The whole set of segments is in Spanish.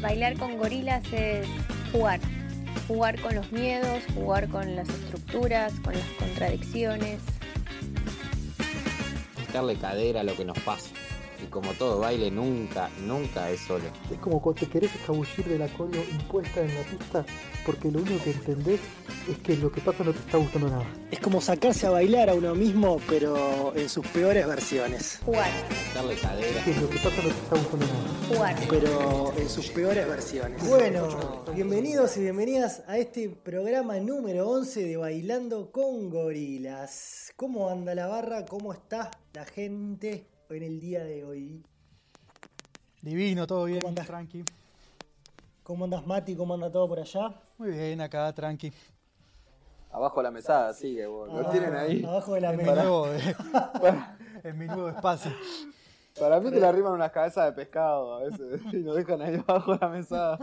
Bailar con gorilas es jugar. Jugar con los miedos, jugar con las estructuras, con las contradicciones. Darle cadera a lo que nos pasa. Y como todo baile, nunca, nunca es solo. Es como cuando te querés escabullir de la cola impuesta en la pista porque lo único que entendés es que lo que pasa no te está gustando nada. Es como sacarse a bailar a uno mismo, pero en sus peores versiones. Jugar, Darle cadera. Que lo que pasa no te está gustando nada. jugar. Pero en sus peores versiones. Bueno, bienvenidos y bienvenidas a este programa número 11 de Bailando con Gorilas. ¿Cómo anda la barra? ¿Cómo está la gente en el día de hoy? Divino, todo bien, ¿Cómo andás? tranqui. ¿Cómo andas Mati? ¿Cómo anda todo por allá? Muy bien, acá, tranqui. Abajo de la mesada, sigue, vos. Lo Ah, tienen ahí. Abajo de la En mi, mesa. nuevo, eh, en mi nuevo espacio. para mí te le arriman unas cabezas de pescado a veces y lo dejan ahí abajo de la mesada.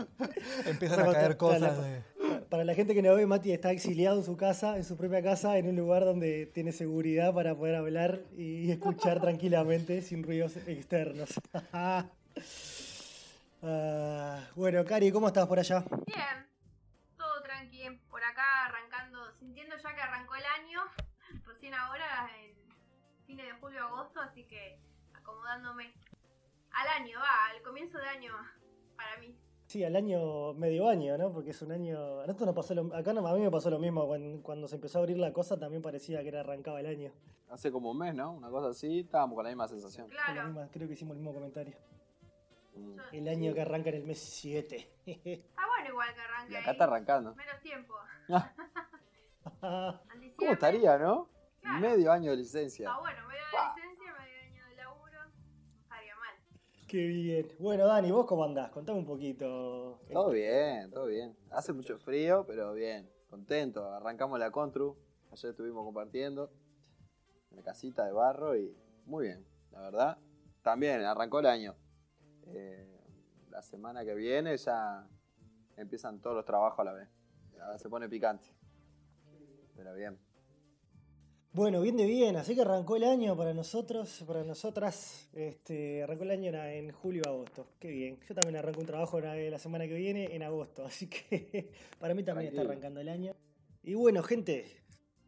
Empiezan a caer cosas. de- Para la gente que no ve, Mati está exiliado en su casa, en su propia casa, en un lugar donde tiene seguridad para poder hablar y escuchar tranquilamente sin ruidos externos. Ah, bueno, Cari, ¿cómo estás por allá? Bien, todo tranqui, por acá arrancando, sintiendo ya que arrancó el año, recién ahora, en fines de julio, agosto, así que acomodándome al año, va, al comienzo de año para mí. Sí, al año, medio año, ¿no? Porque es un año. A nosotros nos pasó lo, acá no- a mí me pasó lo mismo. Cuando, cuando se empezó a abrir la cosa también parecía que era arrancaba el año. Hace como un mes, ¿no? Una cosa así, estábamos con la misma sensación. Claro, misma- creo que hicimos el mismo comentario. Mm. El año que arranca en el mes 7. está bueno igual que arranque Y ahí. acá está arrancando. Menos tiempo. Ah, ¿Cómo estaría, no? Claro. Medio año de licencia. Está bueno, medio de licencia, medio año de laburo, no estaría mal. Qué bien. Bueno, Dani, ¿vos cómo andás? Contame un poquito. Todo bien, todo bien. Hace mucho frío, pero bien. Contento. Arrancamos la Contru. Ayer estuvimos compartiendo. En la casita de barro y muy bien, la verdad. También arrancó el año. Eh, la semana que viene ya empiezan todos los trabajos a la vez. Ahora se pone picante. Pero bien. Bueno, bien de bien, así que arrancó el año para nosotros, para nosotras, este, arrancó el año en, en julio agosto, qué bien. Yo también arranco un trabajo la, la semana que viene en agosto, así que para mí también está arrancando el año. Y bueno, gente,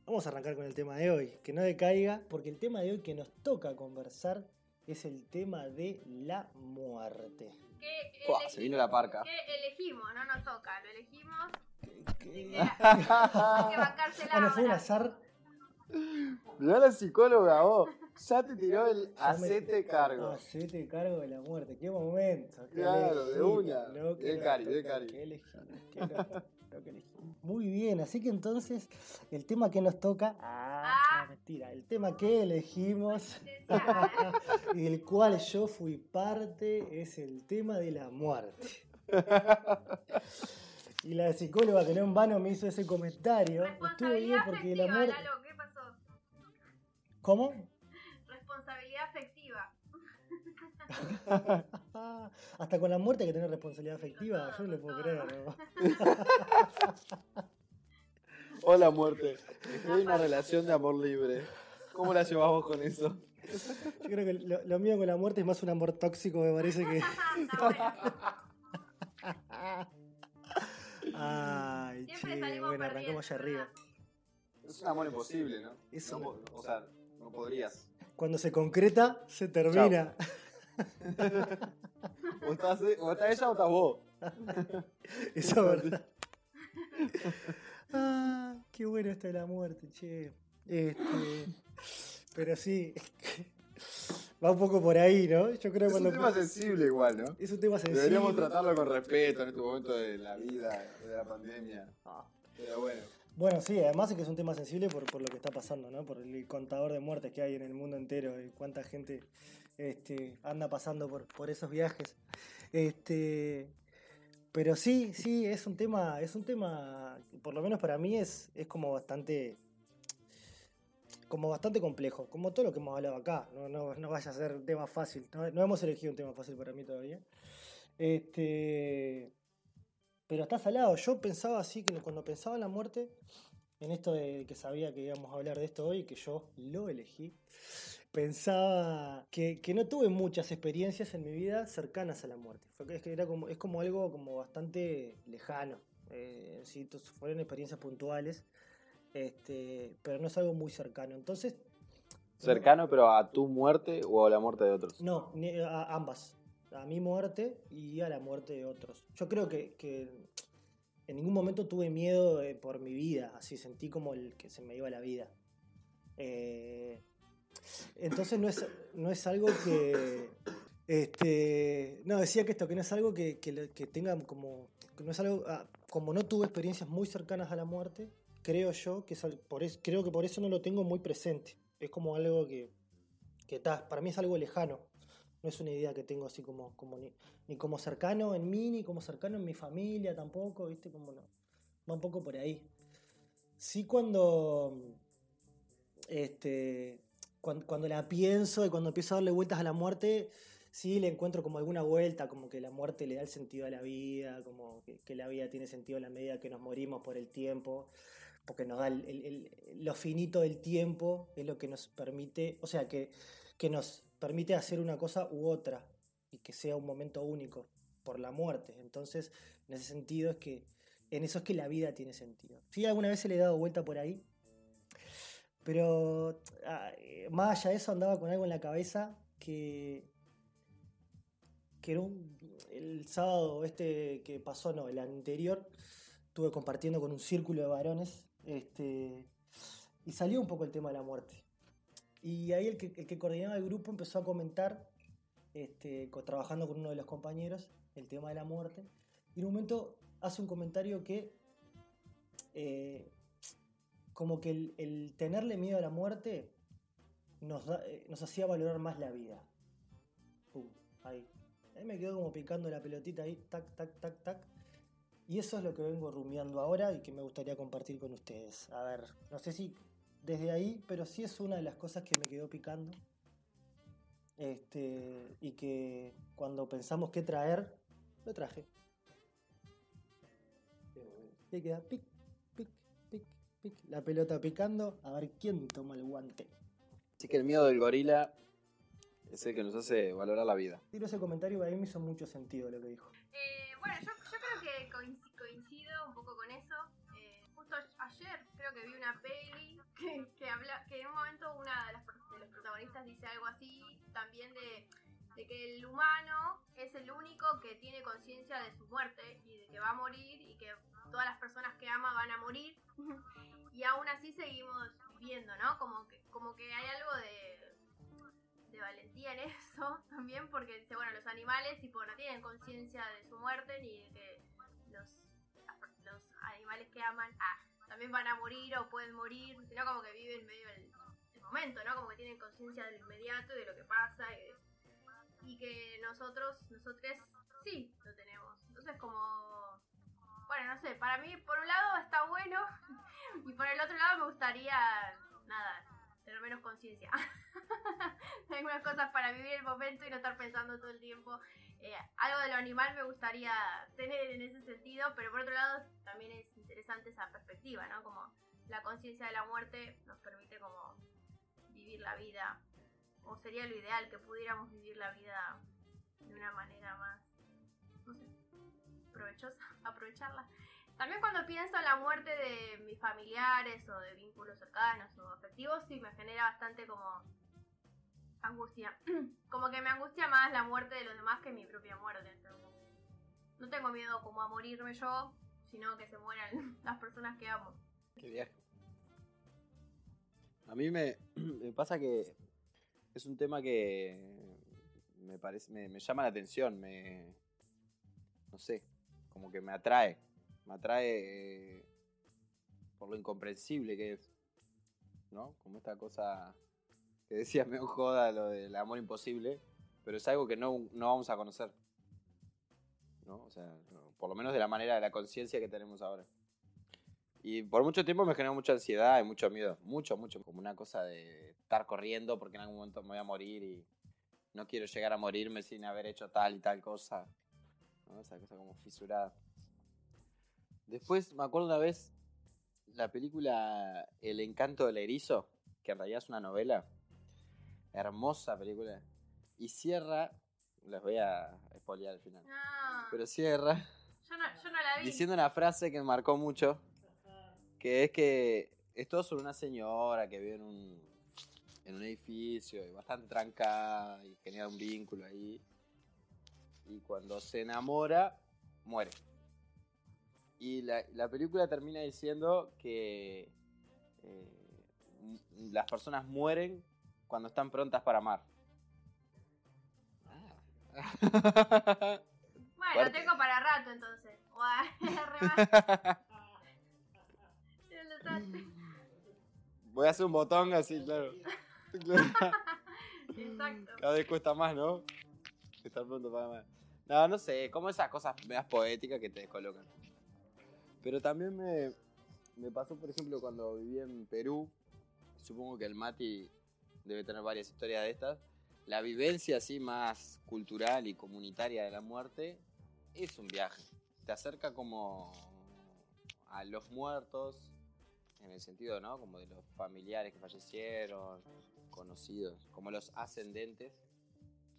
vamos a arrancar con el tema de hoy, que no decaiga, porque el tema de hoy que nos toca conversar es el tema de la muerte. ¿Qué Buah, elegi- se vino la parca. ¿Qué elegimos? No nos toca, lo elegimos. ¿Qué? Hay que bancársela Bueno, fue un ahora. azar. Mirá la psicóloga vos. Ya te tiró el hacete cargo. Hacete cargo de la muerte. Qué momento. qué Claro, de una. nos cari, toca, cari. qué elegido, qué loco, lo que elegimos. Muy bien, así que entonces el tema que nos toca. Ah, Ah. no, mentira. El tema que elegimos y del cual yo fui parte es el tema de la muerte. Y la psicóloga que no en vano me hizo ese comentario. Estuvo bien porque la muerte. ¿Cómo? Responsabilidad afectiva. Hasta con la muerte hay que tener responsabilidad afectiva, yo no lo puedo creer. ¿no? Hola muerte. Estoy en una relación de amor libre. ¿Cómo la llevamos con eso? Yo creo que lo, lo mío con la muerte es más un amor tóxico, me parece que. Ay, Siempre che, salimos bueno, arrancamos allá arriba. Es un amor imposible, ¿no? Es un- o sea, no podrías. Cuando se concreta, se termina. O estás, o ella o estás vos. Eso es verdad. Ah, qué bueno esto de la muerte, che. Este, pero sí, va un poco por ahí, ¿no? Yo creo Es un tema sensible igual, ¿no? es un tema sensible. Deberíamos tratarlo con respeto en este momento de la vida, de la pandemia. Ah. Pero bueno. Bueno, sí, además es que es un tema sensible por, por lo que está pasando, ¿no? Por el contador de muertes que hay en el mundo entero y cuánta gente este, anda pasando por, por esos viajes. Este, pero sí, sí, es un tema, es un tema, por lo menos para mí es, es como bastante como bastante complejo, como todo lo que hemos hablado acá. No, no, vaya a ser tema fácil. No, no hemos elegido un tema fácil para mí todavía. Este, pero está salado. Yo pensaba así que cuando pensaba en la muerte, en esto de que sabía que íbamos a hablar de esto hoy, que yo lo elegí, pensaba que, que no tuve muchas experiencias en mi vida cercanas a la muerte. Fue es, que era como, es como algo como bastante lejano. Eh, fueron experiencias puntuales, este, pero no es algo muy cercano. Entonces, Cercano, pero a tu muerte o a la muerte de otros. no, a ambas. A mi muerte y a la muerte de otros. Yo creo que, que en ningún momento tuve miedo eh, por mi vida. Así sentí como el que se me iba la vida. Eh, entonces no es, no es algo que. Este, no, decía que esto, que no es algo que, que, que tenga como. que no es algo. ah, como no tuve experiencias muy cercanas a la muerte, creo yo que es por es- creo que por eso no lo tengo muy presente. Es como algo que. que ta, para mí es algo lejano. No es una idea que tengo así como, como ni, ni como cercano en mí, ni como cercano en mi familia tampoco, ¿viste? Como no. Va un poco por ahí. Sí cuando. Este. Cuando, cuando la pienso y cuando empiezo a darle vueltas a la muerte, sí le encuentro como alguna vuelta, como que la muerte le da el sentido a la vida, como que, la vida tiene sentido en la medida que nos morimos por el tiempo, porque nos da el- lo finito del tiempo, es lo que nos permite, o sea, que, que nos permite hacer una cosa u otra y que sea un momento único por la muerte. Entonces, en ese sentido es que, en eso es que la vida tiene sentido. Sí, alguna vez se le he dado vuelta por ahí, pero ah, eh, más allá de eso andaba con algo en la cabeza que, que era un- el sábado este que pasó, no, el anterior, estuve compartiendo con un círculo de varones este, y salió un poco el tema de la muerte. Y ahí el que, el que coordinaba el grupo empezó a comentar, este, trabajando con uno de los compañeros, el tema de la muerte. Y en un momento hace un comentario que, eh, como que el, tenerle miedo a la muerte eh, nos hacía valorar más la vida. Pum, ahí. Ahí me quedó como picando la pelotita ahí, tac, tac, tac, tac. Y eso es lo que vengo rumiando ahora y que me gustaría compartir con ustedes. A ver, no sé si desde ahí, pero sí es una de las cosas que me quedó picando. Este, y que cuando pensamos qué traer, lo traje. Y ahí queda pic, pic, pic, pic. La pelota picando, a ver quién toma el guante. Así que el miedo del gorila es el que nos hace valorar la vida. Tiro ese comentario y a mí me hizo mucho sentido lo que dijo. Eh, bueno, yo, yo creo que coinc- coincido un poco con eso. Eh, justo ayer creo que vi una peli que, que habla que en un momento una de, las, de los protagonistas dice algo así también de, de que el humano es el único que tiene conciencia de su muerte y de que va a morir y que todas las personas que ama van a morir y aún así seguimos viviendo, ¿no? Como que, como que hay algo de, de valentía en eso también, porque dice, bueno, los animales tipo no tienen conciencia de su muerte ni de que los, los animales que aman ah, también van a morir o pueden morir, sino como que viven medio el, momento, ¿no? Como que tienen conciencia del inmediato y de lo que pasa y, y que nosotros, nosotros sí lo tenemos. Entonces como, bueno, no sé, para mí por un lado está bueno y por el otro lado me gustaría, nada, tener menos conciencia. algunas cosas para vivir el momento y no estar pensando todo el tiempo. Eh, algo de lo animal me gustaría tener en ese sentido, pero por otro lado también es interesante esa perspectiva, ¿no? Como la conciencia de la muerte nos permite como vivir la vida, o sería lo ideal que pudiéramos vivir la vida de una manera más, no sé, provechosa, aprovecharla. También cuando pienso en la muerte de mis familiares o de vínculos cercanos o afectivos, sí me genera bastante como angustia. como que me angustia más la muerte de los demás que mi propia muerte. Entonces, no tengo miedo como a morirme yo, sino que se mueran las personas que amo. Qué viaje. A mí me, me pasa que es un tema que me parece, me, llama la atención, me no sé, como que me atrae, me atrae eh, por lo incomprensible que es, ¿no? Como esta cosa que decías me joda lo del amor imposible, pero es algo que no, no vamos a conocer, ¿no? O sea, por lo menos de la manera de la conciencia que tenemos ahora. Y por mucho tiempo me generó mucha ansiedad y mucho miedo. Mucho, mucho. Como una cosa de estar corriendo porque en algún momento me voy a morir y no quiero llegar a morirme sin haber hecho tal y tal cosa. Esa cosa como fisurada. Después me acuerdo una vez, la película El encanto del erizo, que en realidad es una novela. Hermosa película. Y cierra, les voy a spoilear al final, No, pero cierra yo no, yo no la vi. diciendo una frase que me marcó mucho, que es que es todo sobre una señora que vive en un, en un edificio y bastante trancada y genera un vínculo ahí. Y cuando se enamora, muere. Y la, la película termina diciendo que eh, las personas mueren cuando están prontas para amar. Ah. Bueno, Fuerte. tengo para rato entonces. Voy a hacer un botón así, claro. Exacto. Cada vez cuesta más, ¿no? Estar pronto para más. No, no sé, como esas cosas medias poéticas que te descolocan. Pero también me, me pasó, por ejemplo, cuando viví en Perú. Supongo que el Mati debe tener varias historias de estas. La vivencia así más cultural y comunitaria de la muerte es un viaje. Te acerca como a los muertos, en el sentido, ¿no? Como de los familiares que fallecieron, conocidos, como los ascendentes,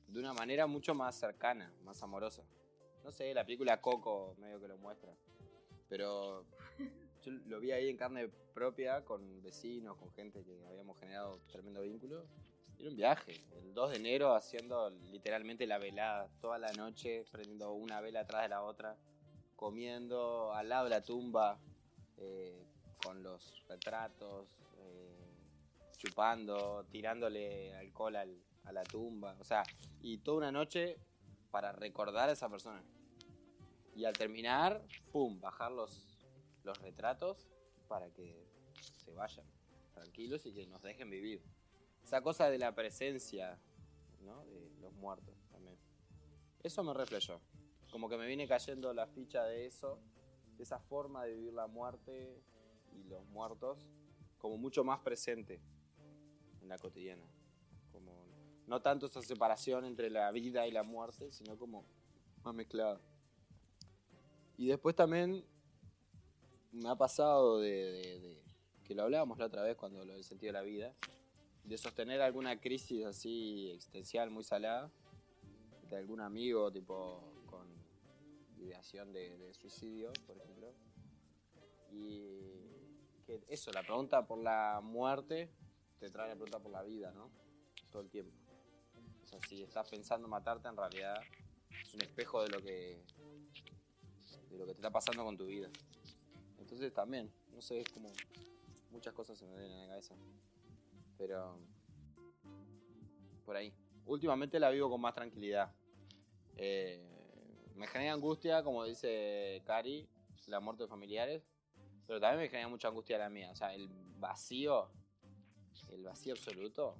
de una manera mucho más cercana, más amorosa. No sé, la película Coco medio que lo muestra. Pero yo lo vi ahí en carne propia, con vecinos, con gente que habíamos generado tremendo vínculo. Era un viaje, el 2 de enero haciendo literalmente la velada, toda la noche, prendiendo una vela atrás de la otra, comiendo al lado de la tumba, eh, con los retratos, eh, chupando, tirándole alcohol al- a la tumba, o sea, y toda una noche para recordar a esa persona. Y al terminar, ¡pum!, bajar los, los retratos para que se vayan tranquilos y que nos dejen vivir. Esa cosa de la presencia, ¿no? De los muertos también. Eso me reflejó. Como que me viene cayendo la ficha de eso, de esa forma de vivir la muerte y los muertos, como mucho más presente en la cotidiana. Como no tanto esa separación entre la vida y la muerte, sino como más mezclada. Y después también me ha pasado de, que lo hablábamos la otra vez cuando lo del sentido de la vida, de sostener alguna crisis así existencial muy salada, de algún amigo tipo con ideación de, de suicidio, por ejemplo. Y que eso, la pregunta por la muerte te trae la pregunta por la vida, ¿no? Todo el tiempo. O sea, si estás pensando matarte, en realidad es un espejo de lo que de lo que te está pasando con tu vida. Entonces también, no sé, es como muchas cosas se me vienen a la cabeza. Pero por ahí. Últimamente la vivo con más tranquilidad. Eh, me genera angustia, como dice Cari, la muerte de familiares. Pero también me genera mucha angustia la mía. O sea, el vacío, el vacío absoluto.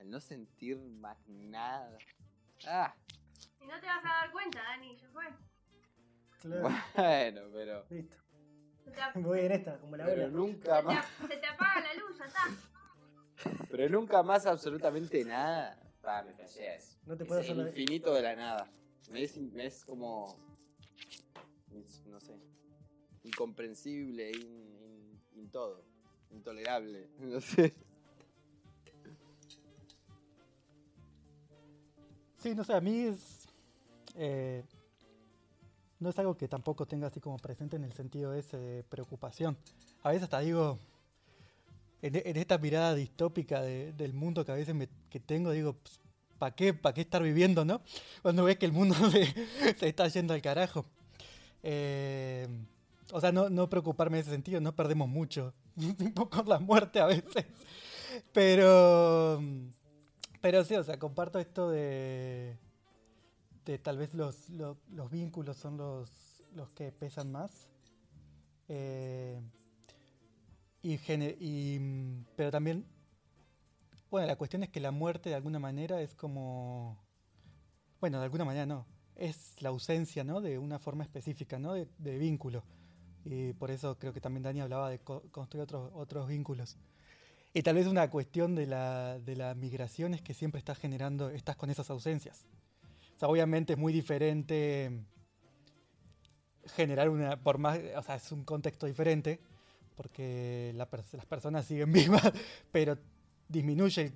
El no sentir más nada. ¡Ah! Y no te vas a dar cuenta, Dani. Claro, Bueno, pero. listo. Voy en esta, como la Pero nunca más. se te apaga la luz, ya está. Pero nunca más absolutamente nada. Ah, me flashea eso. No te Es puedes el hacer la- infinito de la nada. Me es, me es como. es, no sé. Incomprensible, in, in- in todo. Intolerable. No sé. Sí, no sé, a mí es. eh, no es algo que tampoco tenga así como presente en el sentido ese de preocupación. A veces hasta digo. En, esta mirada distópica de- del mundo que a veces que tengo, digo, ¿para qué, pa' qué estar viviendo, no? Cuando ves que el mundo se, se está yendo al carajo. Eh, o sea, no, no preocuparme en ese sentido, no perdemos mucho con la muerte a veces. Pero. Pero sí, o sea, comparto esto de. De tal vez los, los, los vínculos son los, los que pesan más. Eh, y, pero también. Bueno, la cuestión es que la muerte de alguna manera es como. Bueno, de alguna manera no. Es la ausencia, ¿no? De una forma específica, ¿no? De, de vínculo. Y por eso creo que también Dani hablaba de co- construir otros, otros vínculos. Y tal vez una cuestión de la, de la migración es que siempre estás generando, estás con esas ausencias. O sea, obviamente es muy diferente generar una, por más, o sea, es un contexto diferente, porque la las personas siguen vivas, pero disminuye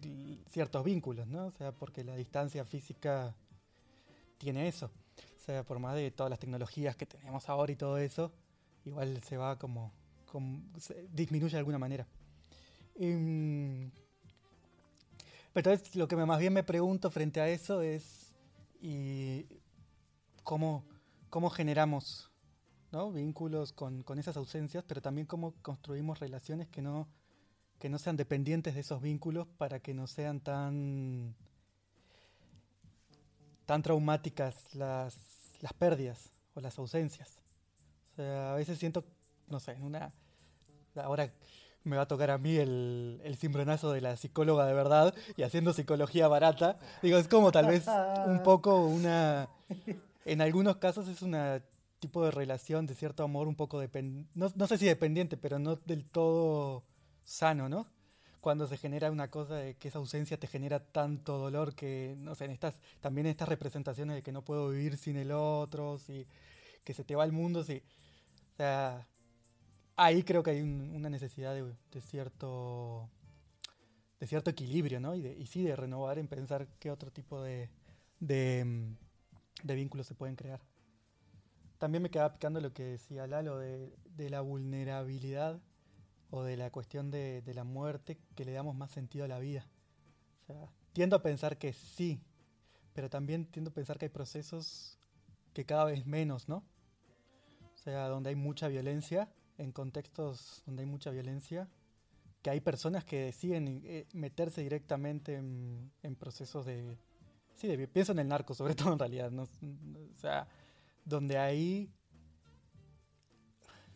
ciertos vínculos, ¿no? O sea, porque la distancia física tiene eso. O sea, por más de todas las tecnologías que tenemos ahora y todo eso, igual se va como, como se disminuye de alguna manera. Em, pero entonces lo que más bien me pregunto frente a eso es y cómo, cómo generamos vínculos con, con esas ausencias, pero también cómo construimos relaciones que no, que no sean dependientes de esos vínculos para que no sean tan, tan traumáticas las, las pérdidas o las ausencias. A veces siento, no sé, en una... Ahora me va a tocar a mí el, el cimbronazo de la psicóloga de verdad y haciendo psicología barata. Digo, es como tal vez un poco una... En algunos casos es una tipo de relación de cierto amor un poco dependiente, no, no sé si dependiente, pero no del todo sano, ¿no? Cuando se genera una cosa de que esa ausencia te genera tanto dolor que, no sé, en estas, también estas representaciones de que no puedo vivir sin el otro, si, que se te va el mundo, si, o sea, ahí creo que hay un- una necesidad de, de cierto de cierto equilibrio, ¿no? Y, de, y sí de renovar en pensar qué otro tipo de, de, mm, de vínculos se pueden crear. También me quedaba picando lo que decía Lalo de, la vulnerabilidad o de la cuestión de la muerte, que le damos más sentido a la vida. O sea, tiendo a pensar que sí, pero también tiendo a pensar que hay procesos que cada vez menos, ¿no? O sea, donde hay mucha violencia, en contextos donde hay mucha violencia, que hay personas que deciden eh, meterse directamente en, en procesos de... Sí, de, pienso en el narco, sobre todo en realidad, ¿no? O sea, donde ahí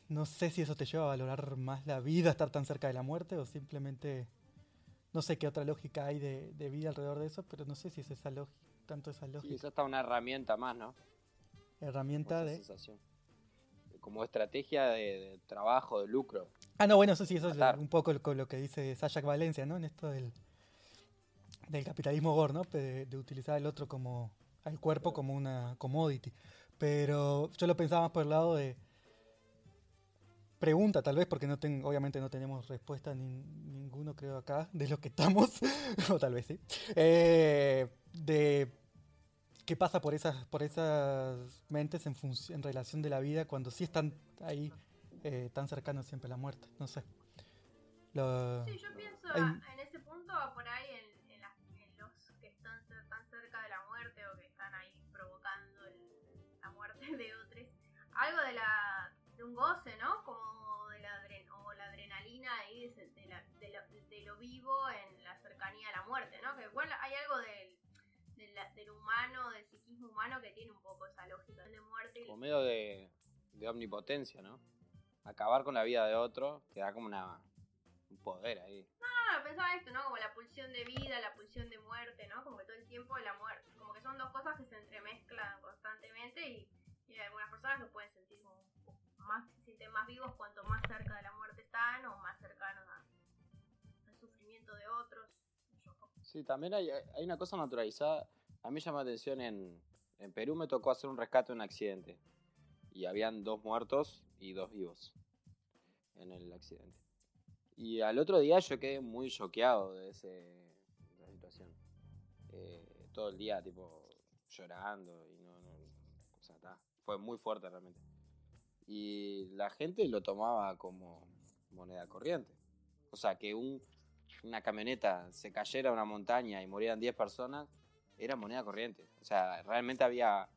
no sé si eso te lleva a valorar más la vida, estar tan cerca de la muerte, o simplemente no sé qué otra lógica hay de, de vida alrededor de eso, pero no sé si es esa lógica, tanto esa lógica, eso está una herramienta más, ¿no? herramienta de... sensación. Como estrategia de, de trabajo, de lucro. Ah, no, bueno, eso sí, eso es un poco lo, lo que dice Sayak Valencia, ¿no? En esto del, del capitalismo gore, ¿no? De, de utilizar el otro como, al cuerpo como una commodity. Pero yo lo pensaba más por el lado de pregunta, tal vez, porque no obviamente no tenemos respuesta ni, ninguno, creo, acá, de lo que estamos, o tal vez sí. Eh, de qué pasa por esas, por esas mentes en, en relación de la vida cuando sí están ahí eh, tan cercanos siempre a la muerte. No sé. Lo- Sí, yo pienso Hay- en ese punto por ahí en, en las- en los que están tan cerca de la muerte o que están ahí provocando el- la muerte de otros. Algo de la de un goce, ¿no? Como de la adren o la adrenalina ahí de, de la- de lo, de lo vivo en la cercanía a la muerte, ¿no? Que igual hay algo del, del, del humano, del psiquismo humano que tiene un poco esa lógica de muerte. Como medio de, de omnipotencia, ¿no? Acabar con la vida de otro te da como una, un poder ahí. Claro, pensaba esto, ¿no? Como la pulsión de vida, la pulsión de muerte, ¿no? Como que todo el tiempo la muerte. Como que son dos cosas que se entremezclan constantemente y, y hay algunas personas que pueden sentir como más, se sienten más vivos cuanto más cerca de la muerte están o más cercanos al sufrimiento de otros. Sí, también hay, hay una cosa naturalizada. A mí llama la atención en, en Perú me tocó hacer un rescate de un accidente. Y habían dos muertos y dos vivos en el accidente. Y al otro día yo quedé muy choqueado de, ese, esa situación. Eh, todo el día, tipo, llorando y no, no o sea, fue muy fuerte realmente. Y la gente lo tomaba como moneda corriente. O sea, que un, una camioneta se cayera a una montaña y murieran 10 personas, era moneda corriente. O sea, realmente había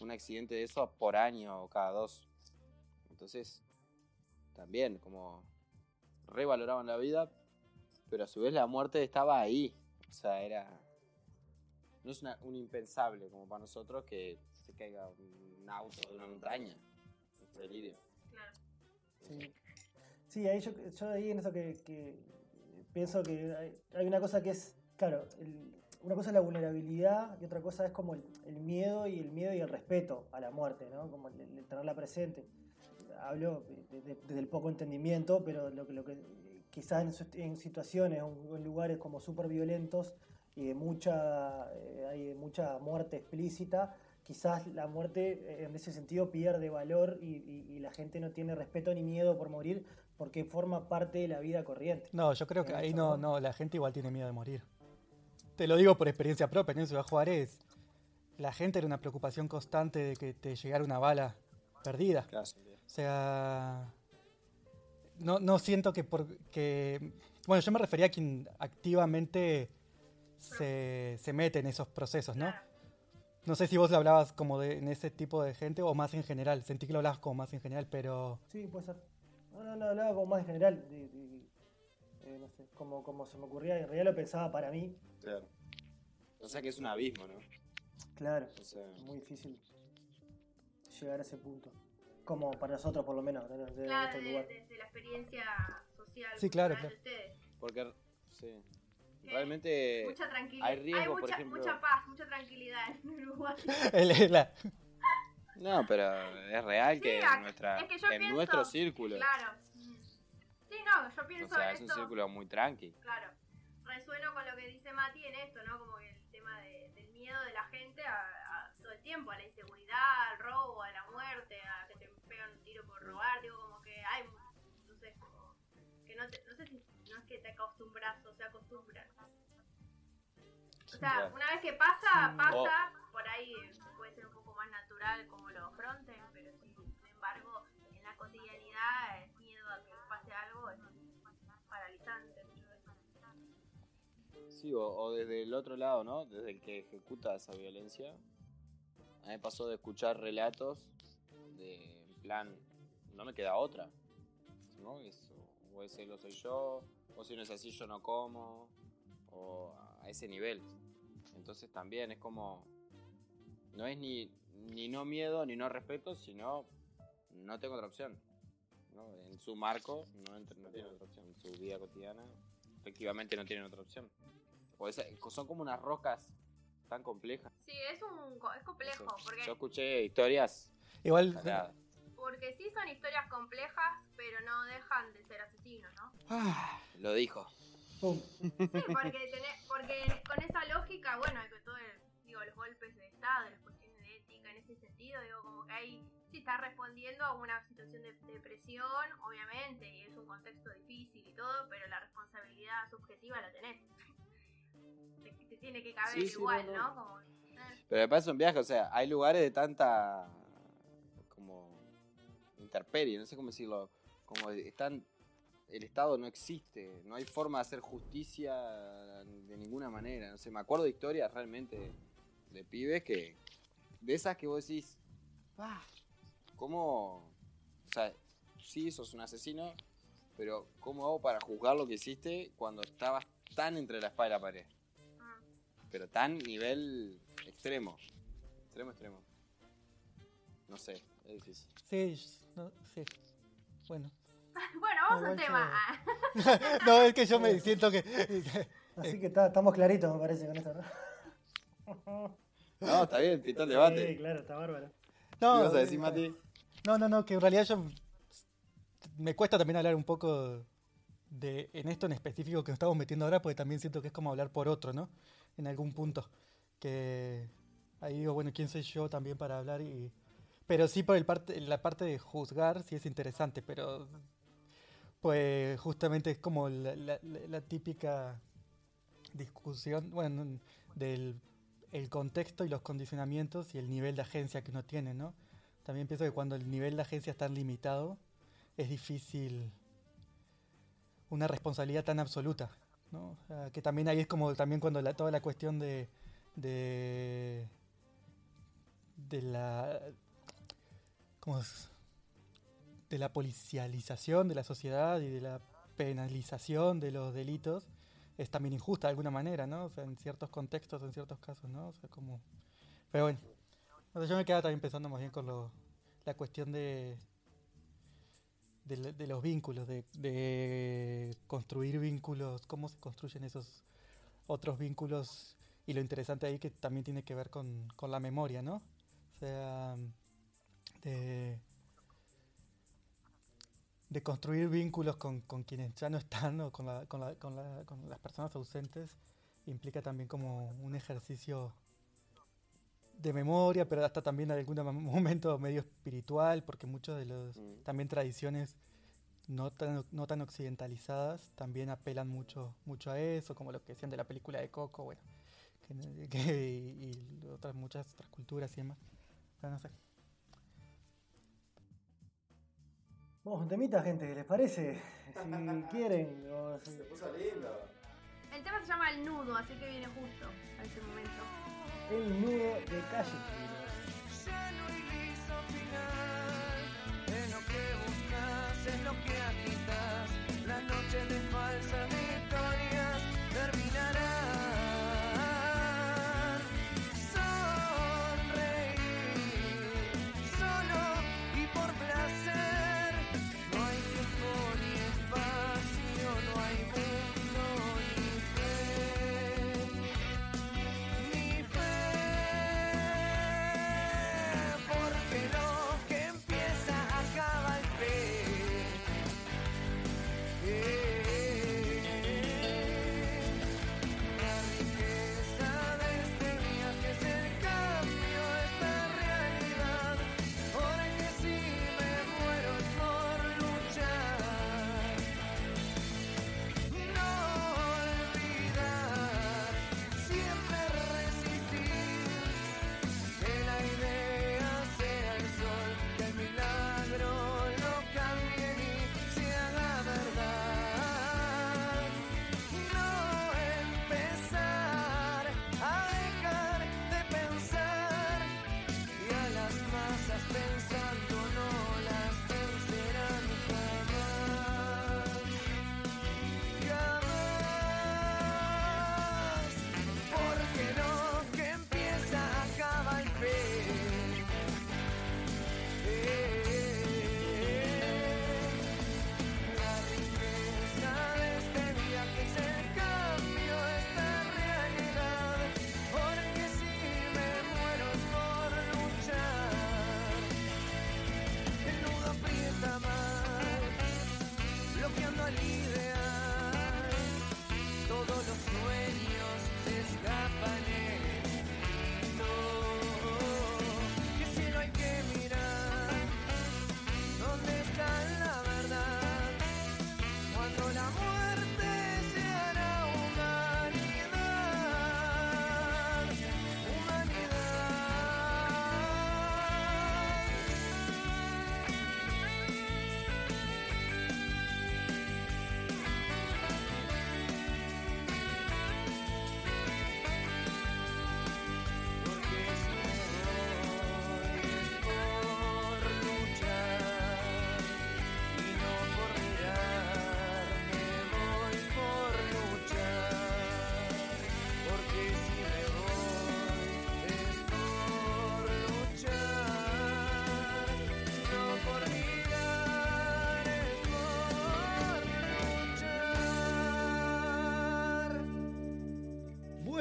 un accidente de esos por año o cada dos. Entonces, también como revaloraban la vida, pero a su vez la muerte estaba ahí. O sea, era... No es una- un impensable como para nosotros que se caiga un auto de una montaña. Es delirio. claro. Sí, sí ahí yo, yo ahí en eso que, que pienso que hay, hay una cosa que es, claro, el- una cosa es la vulnerabilidad y otra cosa es como el, el miedo y el miedo y el respeto a la muerte, ¿no? Como el, el tenerla presente. Hablo de- de- desde el poco entendimiento, pero lo lo que quizás en, en situaciones o en lugares como súper violentos y de mucha, eh, hay mucha muerte explícita, quizás la muerte eh, en ese sentido pierde valor y, y- y la gente no tiene respeto ni miedo por morir porque forma parte de la vida corriente. No, yo creo que En ahí ¿no? no, la gente igual tiene miedo de morir. Te lo digo por experiencia propia, en Ciudad Juárez, la gente era una preocupación constante de que te llegara una bala perdida. Claro. O sea, no, no siento que porque... Bueno, yo me refería a quien activamente se, se mete en esos procesos, ¿no? No sé si vos lo hablabas como de, en ese tipo de gente o más en general. Sentí que lo hablabas como más en general, pero... Sí, puede ser. No, no, no, hablaba como más en general. de- de- eh, no sé, como, como se me ocurría, en realidad lo pensaba para mí. Claro. O sea que es un abismo, ¿no? Claro, O sea, muy difícil llegar a ese punto. Como para nosotros, por lo menos, ¿no? desde Claro, lugar. desde la experiencia social. Sí, claro, de ustedes. porque sí. ¿Qué? Realmente Mucha tranquilidad. hay riesgo, por mucha, ejemplo. mucha paz, mucha tranquilidad en Uruguay. el- la- No, pero es real que Sí, en, nuestra, es que yo en pienso- nuestro círculo. Claro. Sí, no, yo O pienso sea, en es un círculo muy tranqui. Claro. Resueno con lo que dice Mati en esto, ¿no? Como que el tema de- del miedo de la gente a, a todo el tiempo, a la inseguridad, al robo, a la muerte, a que te pegan un tiro por robar, digo, como que hay, no sé, como que no, te, no sé si no es que te acostumbras o se acostumbran. O sea, una vez que pasa, pasa, por ahí eh, puede ser un poco más natural como lo afronten, pero sí, sin embargo, en la cotidianidad el miedo a pase algo es paralizante. Sí, o, desde el otro lado, ¿no? Desde el que ejecuta esa violencia. A mí me pasó de escuchar relatos de, plan, no me queda otra. ¿No? Es, o ese lo soy yo, o si no es así yo no como, o a ese nivel. Entonces también es como, no es ni, ni no miedo ni no respeto, sino no tengo otra opción. ¿No? En su marco no, no tiene otra opción. En su vida cotidiana efectivamente no tienen otra opción. O esa- son como unas rocas tan complejas. Sí, es un co- es complejo, porque, Yo escuché historias igual, porque sí son historias complejas, pero no dejan de ser asesinos, ¿no? Lo dijo. Pum. Sí, porque, con esa lógica, bueno, que todo el- digo, los golpes de Estado, las cuestiones de ética en ese sentido, digo, como que ahí sí está respondiendo a una situación de depresión, obviamente, y es un contexto difícil y todo, pero la responsabilidad subjetiva la tenés. Te, te tiene que caber Sí, igual, no, ¿no? no. Como, eh, Pero me parece un viaje, o sea, hay lugares de tanta como interperie, no sé cómo decirlo, como de- están el Estado no existe, no hay forma de hacer justicia de ninguna manera, no sé, me acuerdo de historias realmente de pibes que de esas que vos decís, "Ah, ¿cómo? O sea, sí sos un asesino, pero ¿cómo hago para juzgar lo que hiciste cuando estabas tan entre la espada y la pared? mm. pero tan nivel extremo. Extremo, extremo. No sé, es difícil. sí, no, sí. Bueno. Bueno, vamos No, a un igual tema. Ah, no, es que yo me siento que... Así que está- estamos claritos, me parece, con esto, ¿no? No, está bien, pintó el Sí, debate. claro, está bárbaro. ¿Qué No, ibas a decir, eh, Mati? No, no, no, que en realidad yo me cuesta también hablar un poco de en esto en específico que nos estamos metiendo ahora, porque también siento que es como hablar por otro, ¿no? En algún punto. Que ahí digo, bueno, ¿quién soy yo también para hablar? y Pero sí por el parte, la parte de juzgar sí es interesante, pero pues justamente es como la, la- típica discusión, bueno, del el contexto y los condicionamientos y el nivel de agencia que uno tiene, ¿no? También pienso que cuando el nivel de agencia es tan limitado, es difícil una responsabilidad tan absoluta, ¿no? O sea, que también ahí es como también cuando la, toda la cuestión de, de de la ¿cómo es? de la policialización de la sociedad y de la penalización de los delitos es también injusta de alguna manera, ¿no? O sea, en ciertos contextos, en ciertos casos, ¿no? O sea, como... Pero bueno, o yo me quedaba también pensando más bien con la cuestión de, de, los vínculos, de, de construir vínculos, cómo se construyen esos otros vínculos y lo interesante ahí que también tiene que ver con, con la memoria, ¿no? O sea, de, de construir vínculos con, con quienes ya no están o con, la- con, la- con la- con las personas ausentes implica también como un ejercicio de memoria, pero hasta también en algún momento medio espiritual, porque muchos de los Mm. también tradiciones no tan, no tan occidentalizadas también apelan mucho, mucho a eso, como lo que decían de la película de Coco, bueno, que, que- y, y otras muchas otras culturas y demás. No sé. Vamos un temita, gente, ¿les parece? Si quieren. o si- puso lindo. El tema se llama El Nudo, así que viene justo a ese momento. El nudo de callejeros.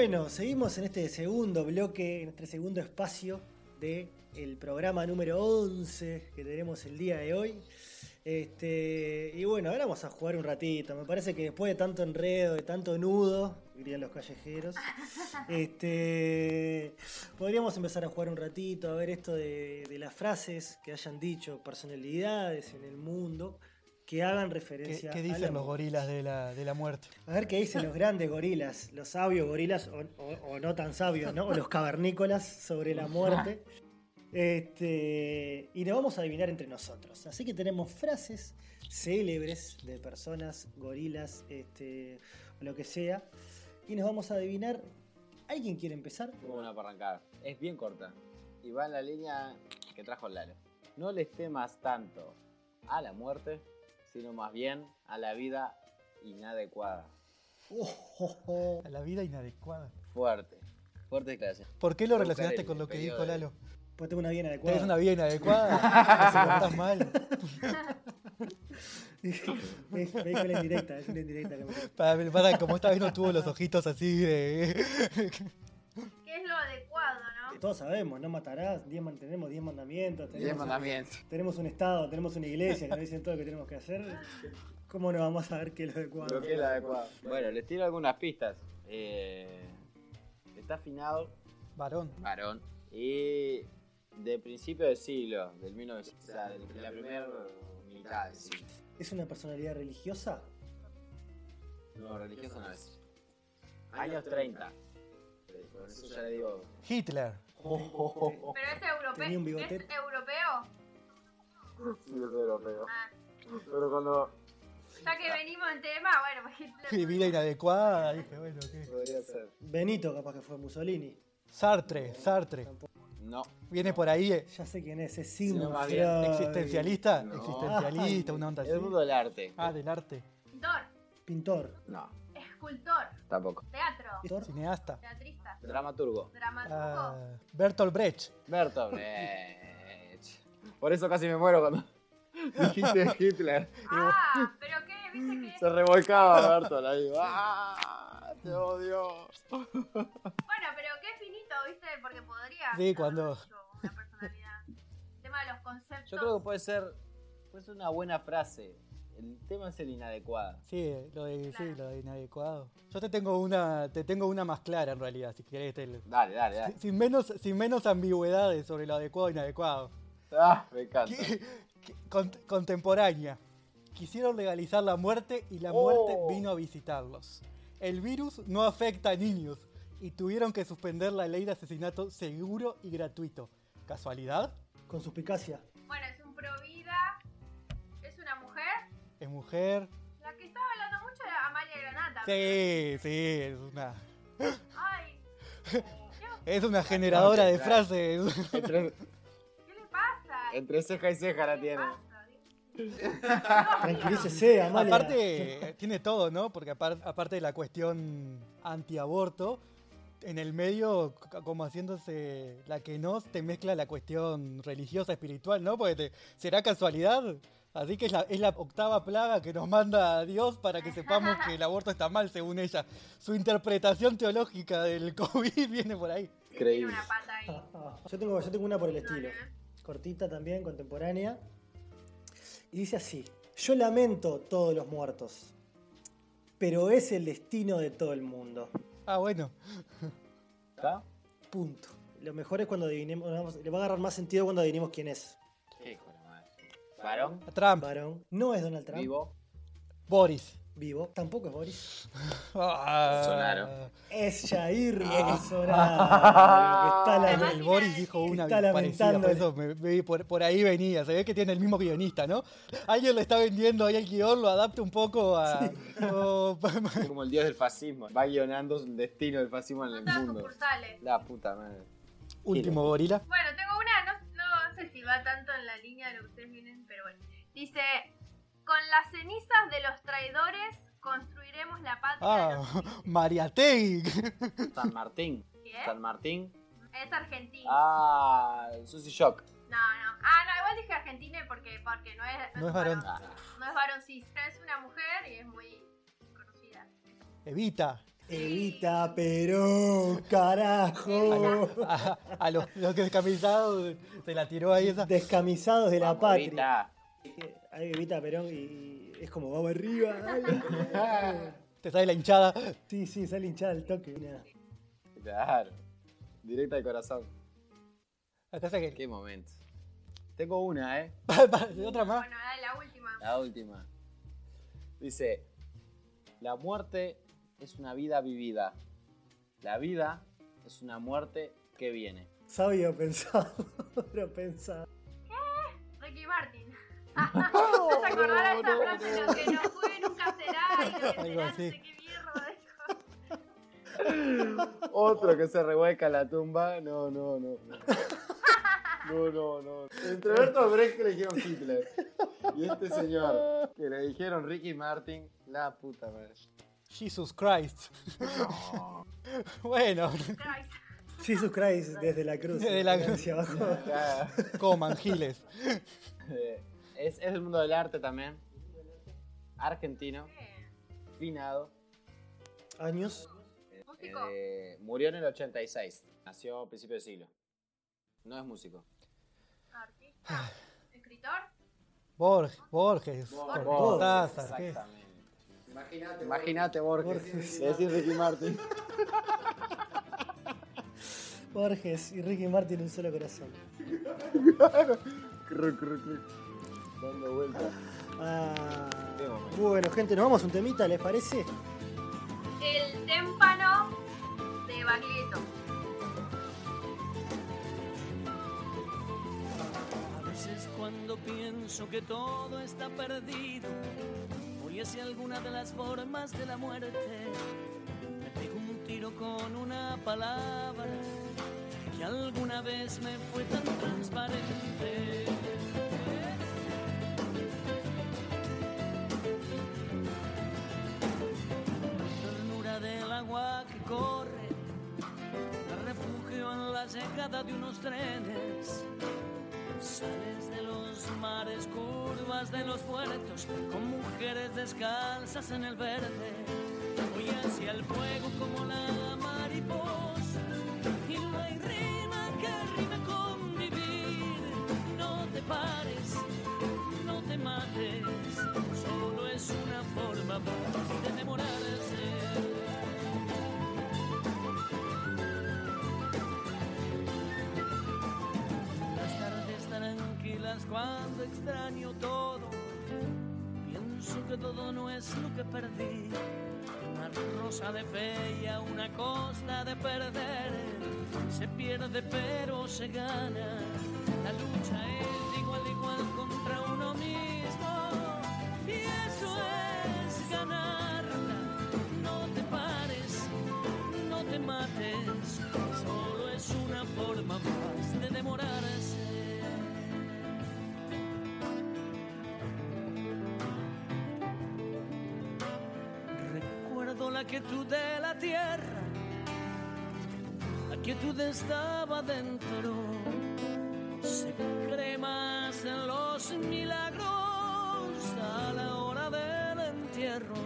Bueno, seguimos en este segundo bloque, en este segundo espacio del el programa número 11 que tenemos el día de hoy. Este, y bueno, ahora vamos a jugar un ratito. Me parece que después de tanto enredo, de tanto nudo, dirían los callejeros, este, podríamos empezar a jugar un ratito, a ver esto de, de las frases que hayan dicho personalidades en el mundo que hagan ¿Qué, referencia qué al dicen los amor. gorilas de la, de la muerte? A ver qué dicen los grandes gorilas, los sabios gorilas, o, o- o no tan sabios, ¿no? O los cavernícolas sobre la muerte. Este, y nos vamos a adivinar entre nosotros. Así que tenemos frases célebres de personas, gorilas, este, o lo que sea. Y nos vamos a adivinar. ¿Alguien quiere empezar? Tengo una para arrancar. Es bien corta. Y va en la línea que trajo Lalo. No les temas tanto a la muerte, sino más bien a la vida inadecuada. Oh, oh, oh. A la vida inadecuada. Fuerte. Fuerte declaración. ¿por qué lo Voy relacionaste el con lo que dijo de- Lalo? Pues tengo una bien adecuada. ¿Tenés una vida inadecuada? ¿Se portás mal? me, dijo la indirecta, es una indirecta que me Para, para, como esta vez no tuvo los ojitos así de... Que es lo adecuado, ¿no? Todos sabemos, no matarás, diez tenemos 10 mandamientos, Diez tenemos, mandamientos. tenemos un Estado, tenemos una iglesia que nos dicen todo lo que tenemos que hacer. ¿Cómo no vamos a ver qué es lo adecuado? Lo que es la adecuada. Bueno, les tiro algunas pistas. Eh, está afinado, Varón. varón, Y de principio del siglo, del 1900, o sea, de la primera mitad del siglo. ¿Es una personalidad religiosa? No, religioso no es. Años 30. Por eso ya le digo. Hitler. Pero es europeo. Tenía un ¿Es europeo? Sí, es europeo. Ah, Pero cuando. ya que venimos en tema, bueno, pues Hitler. Y vida inadecuada. Dije, bueno, ¿qué? Podría ser. Benito, capaz que fue Mussolini. Sartre, Sartre. No. Viene por ahí. eh, Ya sé quién es, es Sí, Sigmund bien Freud. Existencialista. No. Existencialista, una onda así. El mundo del arte. Ah, del arte. Pintor, Pintor. No, escultor, tampoco. teatro. Cineasta. teatrista, Dramaturgo. dramaturgo. Ah, Bertolt Brecht. Bertolt Brecht. Por eso casi me muero cuando dijiste Hitler. Ah, pero qué, viste que. Se revolcaba Bertolt ahí. ¡Ah! Te odio. Bueno, pero qué finito, viste, porque podría. Sí, cuando- Una personalidad. El tema de los conceptos. Yo creo que puede ser, puede ser una buena frase. El tema es el inadecuado. Sí, lo de, sí, Claro. lo de inadecuado. Yo te tengo una, te tengo una más clara en realidad, si querés. te- Dale, dale, dale. sin menos, sin menos ambigüedades sobre lo adecuado e inadecuado. Ah, me encanta. ¿Qué- qué- cont- contemporánea. Quisieron legalizar la muerte y la muerte Oh. vino a visitarlos. El virus no afecta a niños y tuvieron que suspender la ley de asesinato seguro y gratuito. ¿Casualidad? Con suspicacia. Bueno, es un pro ¿Es mujer? La que estaba hablando mucho era Amalia Granata. Sí, sí, es una, Ay, es una generadora de claro. frases. Entre, ¿qué le pasa? entre ceja y ceja la ¿Qué tiene. Tranquilícese, Amalia. Aparte, tiene todo, ¿no? Porque apar- aparte de la cuestión antiaborto, en el medio, como haciéndose la que no, te mezcla la cuestión religiosa, espiritual, ¿no? Porque te- será casualidad. Así que es la, es la octava plaga que nos manda a Dios para que sepamos que el aborto está mal, según ella. Su interpretación teológica del COVID viene por ahí. Tiene Increíble. una pata ahí. Ah, Yo tengo, yo tengo una por el estilo. Cortita también, contemporánea. Y dice así. Yo lamento todos los muertos. Pero es el destino de todo el mundo. Ah, bueno. ¿Está? Punto. Lo mejor es cuando adivinemos. Le va a agarrar más sentido cuando adivinemos quién es. Hijo de madre. ¿Varón? Trump, Varón. No es Donald Trump. ¿Vivo? Boris. Vivo. Tampoco es Boris. Ah. Bolsonaro. Es Jair Ah. Bolsonaro. que está la- Además, El Boris dijo una Está parecida, por lamentando eso me- me- por, por ahí venía. Se ve que tiene el mismo guionista, ¿no? Alguien le está vendiendo ahí el guion, lo adapta un poco a. Es como el dios del fascismo. Va guionando el destino del fascismo en el Todas mundo. La puta madre. Último gorila. Bueno, tengo una, no, no sé si va tanto en la línea de lo que ustedes vienen, pero bueno. Dice, con las cenizas de los traidores construiremos la patria de Ah, los felices". Mariategui. San Martín. ¿Qué? San Martín. Es Argentina. Ah, Susy Shock. No, no. Ah, no, igual dije Argentina porque, porque no es, No es varón. Ah, No es varón cis. Es una mujer y es muy conocida. Evita. Evita Perón, carajo. A, a los, los descamisados se la tiró ahí esa. Descamisados de la vamos, patria. Evita. Ahí Evita Perón y es como vamos arriba. ay. Te sale la hinchada. Sí, sí, sale hinchada el toque. Nada. Claro. Directa al corazón. Acá saqué. Qué momento. Tengo una, ¿eh? Otra más. Bueno, dale la última. La última. Dice, la muerte es una vida vivida. La vida es una muerte que viene. Sabio pensado, pero pensado. Ricky Martin. ¿No te acordás de esa frase? Lo que no fue nunca será y lo que Algo será no así. sé qué mierda dijo. Otro que se revuelca la tumba. No, no, no. No, no, no. Entre Bertolt Brecht que le dijeron Hitler. Y este señor que le dijeron Ricky Martin. La puta madre. Jesus Christ. bueno, Christ. Jesus Christ desde la cruz. Desde la cruz. hacia abajo. Coman giles. Es, es el mundo del arte también. Argentino. Finado. Años. Músico. Eh, murió en el 86. Nació a principios de siglo. No es músico. Artista. Escritor. Borges, Borges, Borges. ¿qué? Exactamente. Imagínate, Borges. Borges. Le decís Ricky Martin. Borges y Ricky Martin un solo corazón. Dando vueltas. Ah, bueno, gente, nos vamos a un temita, ¿les parece? El témpano de Baglietto. A veces cuando pienso que todo está perdido, voy hacia alguna de las formas de la muerte. Me pego un tiro con una palabra que alguna vez me fue tan transparente. De unos trenes. Sales de los mares, curvas de los puertos, con mujeres descalzas en el verde. Voy hacia el fuego como la mariposa, y no hay rima que rime con vivir. No te pares, no te mates, solo es una forma de demorarse. Cuando extraño todo. Pienso que todo no es lo que perdí. Una rosa de fe y a una costa de perder. Se pierde pero se gana. La lucha es igual igual contra uno mismo. Y eso es ganarla. No te pares, no te mates. Solo es una forma más de demorarse. La quietud de la tierra, la quietud estaba dentro. Se cree más en los milagros a la hora del entierro.